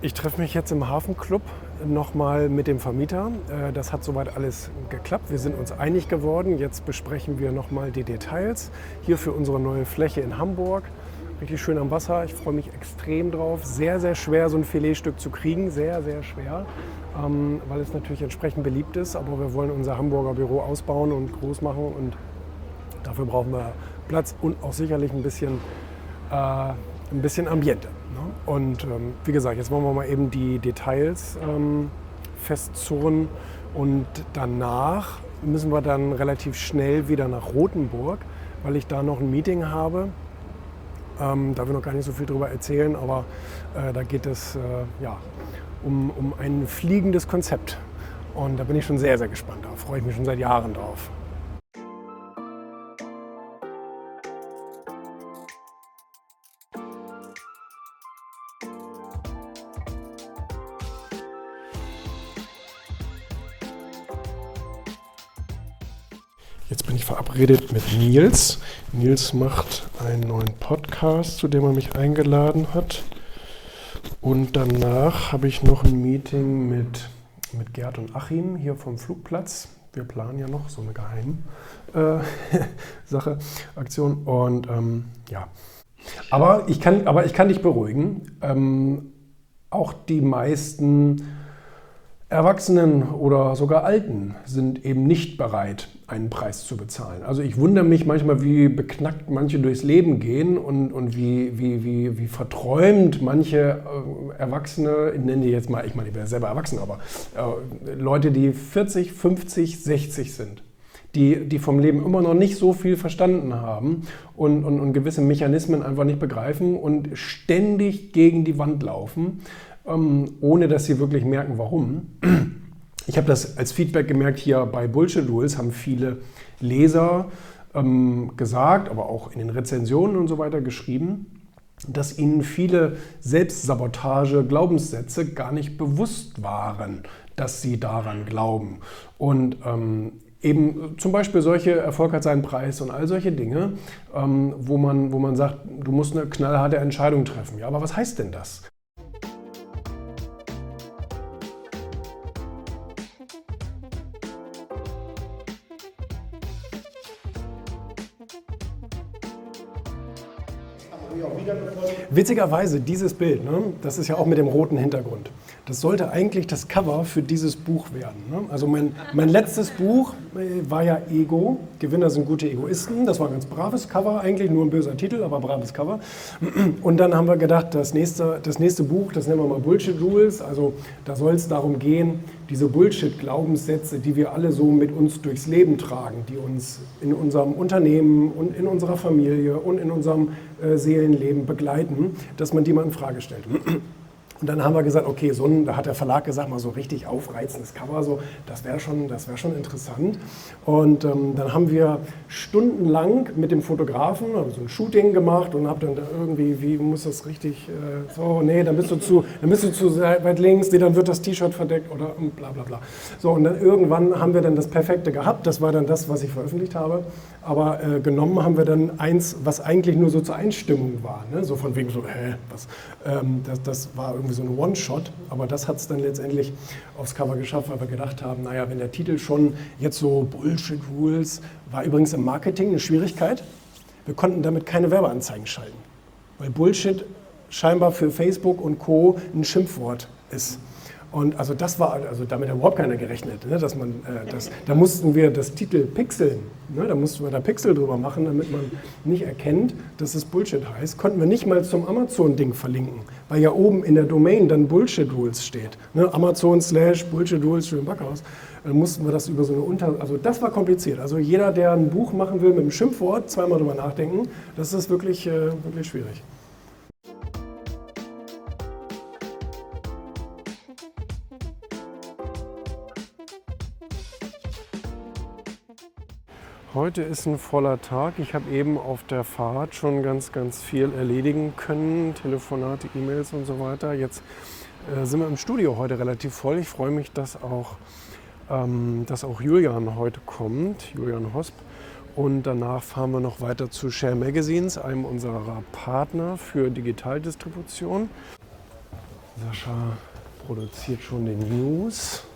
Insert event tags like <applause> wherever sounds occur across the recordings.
Ich treffe mich jetzt im Hafenclub nochmal mit dem Vermieter. Äh, das hat soweit alles geklappt. Wir sind uns einig geworden. Jetzt besprechen wir nochmal die Details hier für unsere neue Fläche in Hamburg. Richtig schön am Wasser. Ich freue mich extrem drauf. Sehr, sehr schwer, so ein Filetstück zu kriegen. Sehr, sehr schwer, ähm, weil es natürlich entsprechend beliebt ist. Aber wir wollen unser Hamburger Büro ausbauen und groß machen. Und dafür brauchen wir Platz und auch sicherlich ein bisschen, äh, ein bisschen Ambiente. Ne? Und ähm, wie gesagt, jetzt wollen wir mal eben die Details ähm, festzurren und danach müssen wir dann relativ schnell wieder nach Rothenburg, weil ich da noch ein Meeting habe. Ähm, da will ich noch gar nicht so viel drüber erzählen, aber äh, da geht es äh, ja, um, um ein fliegendes Konzept. Und da bin ich schon sehr, sehr gespannt. Da freue ich mich schon seit Jahren drauf. Jetzt bin ich verabredet mit Nils. Nils macht einen neuen Podcast, zu dem er mich eingeladen hat. Und danach habe ich noch ein Meeting mit, mit Gerd und Achim hier vom Flugplatz. Wir planen ja noch so eine geheime äh, <laughs> Sache, Aktion. Und ähm, ja. Aber ich, kann, aber ich kann dich beruhigen. Ähm, auch die meisten Erwachsenen oder sogar Alten sind eben nicht bereit, einen Preis zu bezahlen. Also ich wundere mich manchmal, wie beknackt manche durchs Leben gehen und, und wie, wie, wie, wie verträumt manche äh, Erwachsene, ich nenne die jetzt mal, ich meine, ich bin ja selber erwachsen, aber äh, Leute, die 40, 50, 60 sind, die, die vom Leben immer noch nicht so viel verstanden haben und, und, und gewisse Mechanismen einfach nicht begreifen und ständig gegen die Wand laufen ähm, ohne dass sie wirklich merken, warum. Ich habe das als Feedback gemerkt hier bei Bullshit Rules, haben viele Leser ähm, gesagt, aber auch in den Rezensionen und so weiter geschrieben, dass ihnen viele Selbstsabotage, Glaubenssätze gar nicht bewusst waren, dass sie daran glauben. Und ähm, eben zum Beispiel solche Erfolg hat seinen Preis und all solche Dinge, ähm, wo, man, wo man sagt, du musst eine knallharte Entscheidung treffen. Ja, aber was heißt denn das? Witzigerweise, dieses Bild, ne, das ist ja auch mit dem roten Hintergrund. Das sollte eigentlich das Cover für dieses Buch werden. Ne? Also mein, mein letztes Buch äh, war ja Ego. Gewinner sind gute Egoisten. Das war ein ganz braves Cover, eigentlich nur ein böser Titel, aber braves Cover. Und dann haben wir gedacht, das nächste, das nächste Buch, das nennen wir mal Bullshit Rules. Also da soll es darum gehen, diese Bullshit-Glaubenssätze, die wir alle so mit uns durchs Leben tragen, die uns in unserem Unternehmen und in unserer Familie und in unserem äh, Seelenleben begleiten, dass man die mal in Frage stellt. Und dann haben wir gesagt, okay, so ein, da hat der Verlag gesagt, mal so richtig aufreizendes Cover, so, das wäre schon, wär schon interessant. Und ähm, dann haben wir stundenlang mit dem Fotografen also so ein Shooting gemacht und habe dann da irgendwie, wie muss das richtig, äh, so, nee, dann bist du zu, dann bist du zu weit links, nee, dann wird das T-Shirt verdeckt oder bla bla bla. So, und dann irgendwann haben wir dann das Perfekte gehabt, das war dann das, was ich veröffentlicht habe. Aber äh, genommen haben wir dann eins, was eigentlich nur so zur Einstimmung war, ne? so von wegen so, hä, was, ähm, das, das war irgendwie irgendwie so ein One-Shot, aber das hat es dann letztendlich aufs Cover geschafft, weil wir gedacht haben, naja, wenn der Titel schon jetzt so Bullshit Rules, war übrigens im Marketing eine Schwierigkeit. Wir konnten damit keine Werbeanzeigen schalten, weil Bullshit scheinbar für Facebook und Co. ein Schimpfwort ist. Und also das war, also damit hat überhaupt keiner gerechnet, ne, dass man, äh, das, da mussten wir das Titel pixeln, ne, da mussten wir da Pixel drüber machen, damit man nicht erkennt, dass es Bullshit heißt. Konnten wir nicht mal zum Amazon-Ding verlinken, weil ja oben in der Domain dann Bullshit Rules steht. Ne, Amazon slash Bullshit Rules für den Backhaus. Dann mussten wir das über so eine Unter... Also das war kompliziert. Also jeder, der ein Buch machen will mit einem Schimpfwort, zweimal drüber nachdenken, das ist wirklich, äh, wirklich schwierig. Heute ist ein voller Tag. Ich habe eben auf der Fahrt schon ganz, ganz viel erledigen können. Telefonate, E-Mails und so weiter. Jetzt äh, sind wir im Studio heute relativ voll. Ich freue mich, dass auch, ähm, dass auch Julian heute kommt, Julian Hosp. Und danach fahren wir noch weiter zu Share Magazines, einem unserer Partner für Digitaldistribution. Sascha produziert schon den News.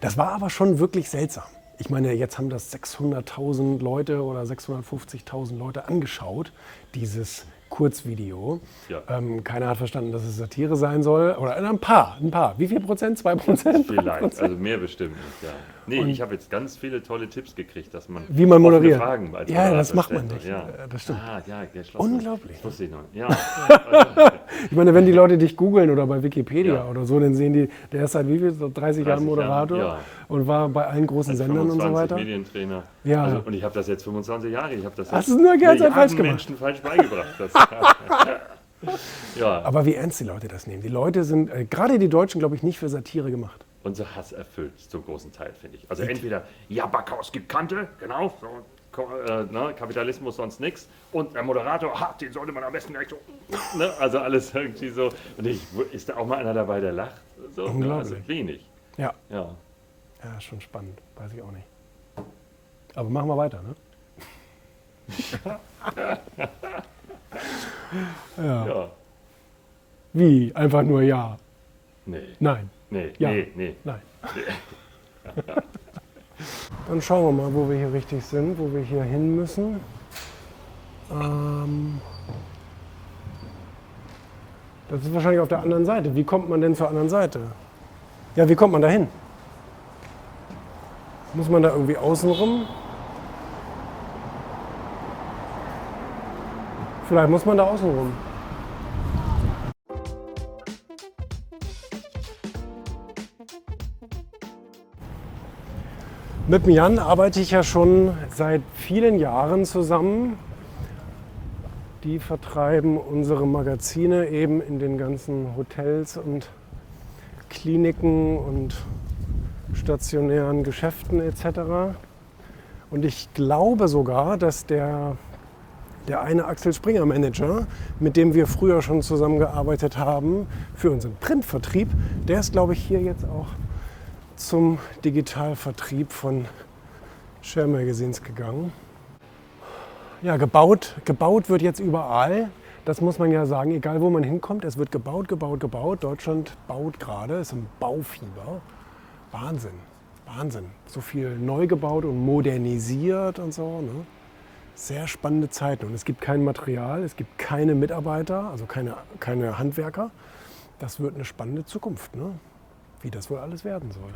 Das war aber schon wirklich seltsam. Ich meine, jetzt haben das 600.000 Leute oder 650.000 Leute angeschaut, dieses Kurzvideo. Ja. Ähm, keiner hat verstanden, dass es Satire sein soll. Oder ein paar, ein paar. Wie viel Prozent? Zwei Prozent? Vielleicht, also mehr bestimmt nicht, ja. Nee, ich habe jetzt ganz viele tolle Tipps gekriegt, dass man Wie man moderiert. Fragen als Ja, das macht man nicht. Ja. Äh, das stimmt. Ah, ja. Unglaublich. Das wusste ich noch. Ja, <laughs> Ich meine, wenn die Leute dich googeln oder bei Wikipedia Ja. oder so, dann sehen die, der ist seit wie viel, so 30, Jahren 30 Moderator Jahren, ja. und war bei allen großen als Sendern und so 25 weiter. Medientrainer. Ja. Also, und ich habe das jetzt 25 Jahre. Ich habe das Hast jetzt du nur Milliarden falsch gemacht. Menschen falsch beigebracht. Das, <laughs> <laughs> ja, Aber wie ernst die Leute das nehmen. Die Leute sind, äh, gerade die Deutschen, glaube ich, nicht für Satire gemacht. unser Hass erfüllt zum großen Teil, finde ich. Also entweder, ja, Backhaus gibt Kante, genau, so, äh, ne, Kapitalismus sonst nichts. Und der Moderator, ha, den sollte man am besten gleich so, ne, also alles irgendwie so. Und ich, ist da auch mal einer dabei, der lacht? So, ne, also Unglaublich. wenig, Ja. ja. Ja, schon spannend. Weiß ich auch nicht. Aber machen wir weiter, ne? <laughs> ja. ja. Wie? Einfach nur ja. Nee, Nein. nee, Ja. nee, nee. Nein. <laughs> Dann schauen wir mal, wo wir hier richtig sind, wo wir hier hin müssen. Ähm das ist wahrscheinlich auf der anderen Seite. Wie kommt man denn zur anderen Seite? Ja, wie kommt man da hin? Muss man da irgendwie außen rum? Vielleicht muss man da außen rum. Mit dem Jan arbeite ich ja schon seit vielen Jahren zusammen. Die vertreiben unsere Magazine eben in den ganzen Hotels und Kliniken und stationären Geschäften etc. Und ich glaube sogar, dass der, der eine Axel Springer Manager, mit dem wir früher schon zusammengearbeitet haben für unseren Printvertrieb, der ist, glaube ich, hier jetzt auch zum Digitalvertrieb von Share Magazines gegangen. Ja, gebaut, gebaut wird jetzt überall. Das muss man ja sagen, egal wo man hinkommt, es wird gebaut, gebaut, gebaut. Deutschland baut gerade, ist im Baufieber. Wahnsinn, Wahnsinn. So viel neu gebaut und modernisiert und so. Ne? Sehr spannende Zeiten. Und es gibt kein Material, es gibt keine Mitarbeiter, also keine, keine Handwerker. Das wird eine spannende Zukunft, ne? wie das wohl alles werden soll.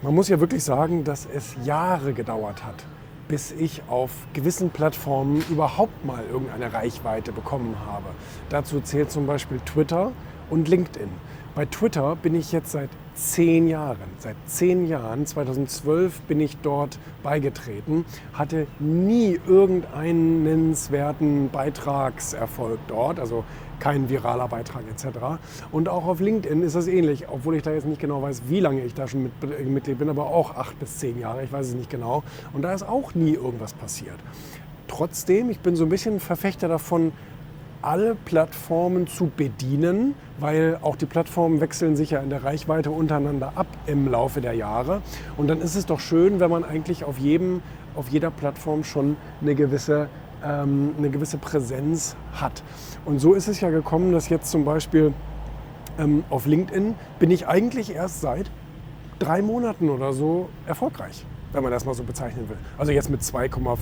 Man muss ja wirklich sagen, dass es Jahre gedauert hat, bis ich auf gewissen Plattformen überhaupt mal irgendeine Reichweite bekommen habe. Dazu zählt zum Beispiel Twitter und LinkedIn. Bei Twitter bin ich jetzt seit zehn Jahren. Seit zehn Jahren, 2012 bin ich dort beigetreten, hatte nie irgendeinen nennenswerten Beitragserfolg dort, also kein viraler Beitrag etc. Und auch auf LinkedIn ist das ähnlich, obwohl ich da jetzt nicht genau weiß, wie lange ich da schon mit, Mitglied bin, aber auch acht bis zehn Jahre, ich weiß es nicht genau. Und da ist auch nie irgendwas passiert. Trotzdem, ich bin so ein bisschen Verfechter davon, alle Plattformen zu bedienen, weil auch die Plattformen wechseln sich ja in der Reichweite untereinander ab im Laufe der Jahre. Und dann ist es doch schön, wenn man eigentlich auf, jedem, auf jeder Plattform schon eine gewisse, ähm, eine gewisse Präsenz hat. Und so ist es ja gekommen, dass jetzt zum Beispiel ähm, auf LinkedIn bin ich eigentlich erst seit drei Monaten oder so erfolgreich, wenn man das mal so bezeichnen will. Also jetzt mit 2,5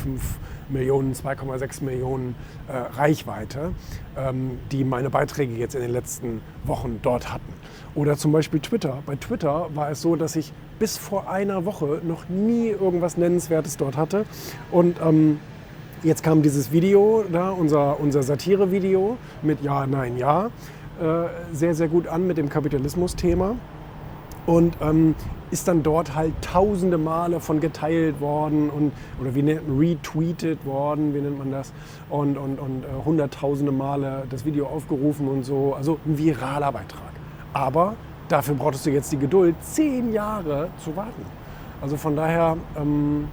Millionen, 2,6 Millionen äh, Reichweite, ähm, die meine Beiträge jetzt in den letzten Wochen dort hatten. Oder zum Beispiel Twitter. Bei Twitter war es so, dass ich bis vor einer Woche noch nie irgendwas Nennenswertes dort hatte. Und ähm, Jetzt kam dieses Video da, unser, unser Satire-Video mit Ja, Nein, Ja, äh, sehr, sehr gut an mit dem Kapitalismus-Thema. Und ähm, ist dann dort halt tausende Male von geteilt worden und, oder wie nennt man, retweetet worden, wie nennt man das, und, und, und äh, hunderttausende Male das Video aufgerufen und so. Also ein viraler Beitrag. Aber dafür brauchtest du jetzt die Geduld, zehn Jahre zu warten. Also von daher, ähm,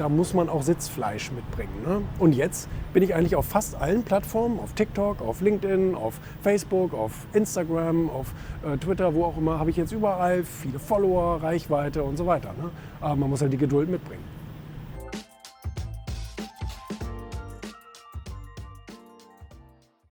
da muss man auch Sitzfleisch mitbringen. Ne? Und jetzt bin ich eigentlich auf fast allen Plattformen, auf TikTok, auf LinkedIn, auf Facebook, auf Instagram, auf äh, Twitter, wo auch immer, habe ich jetzt überall viele Follower, Reichweite und so weiter. Ne? Aber man muss halt die Geduld mitbringen.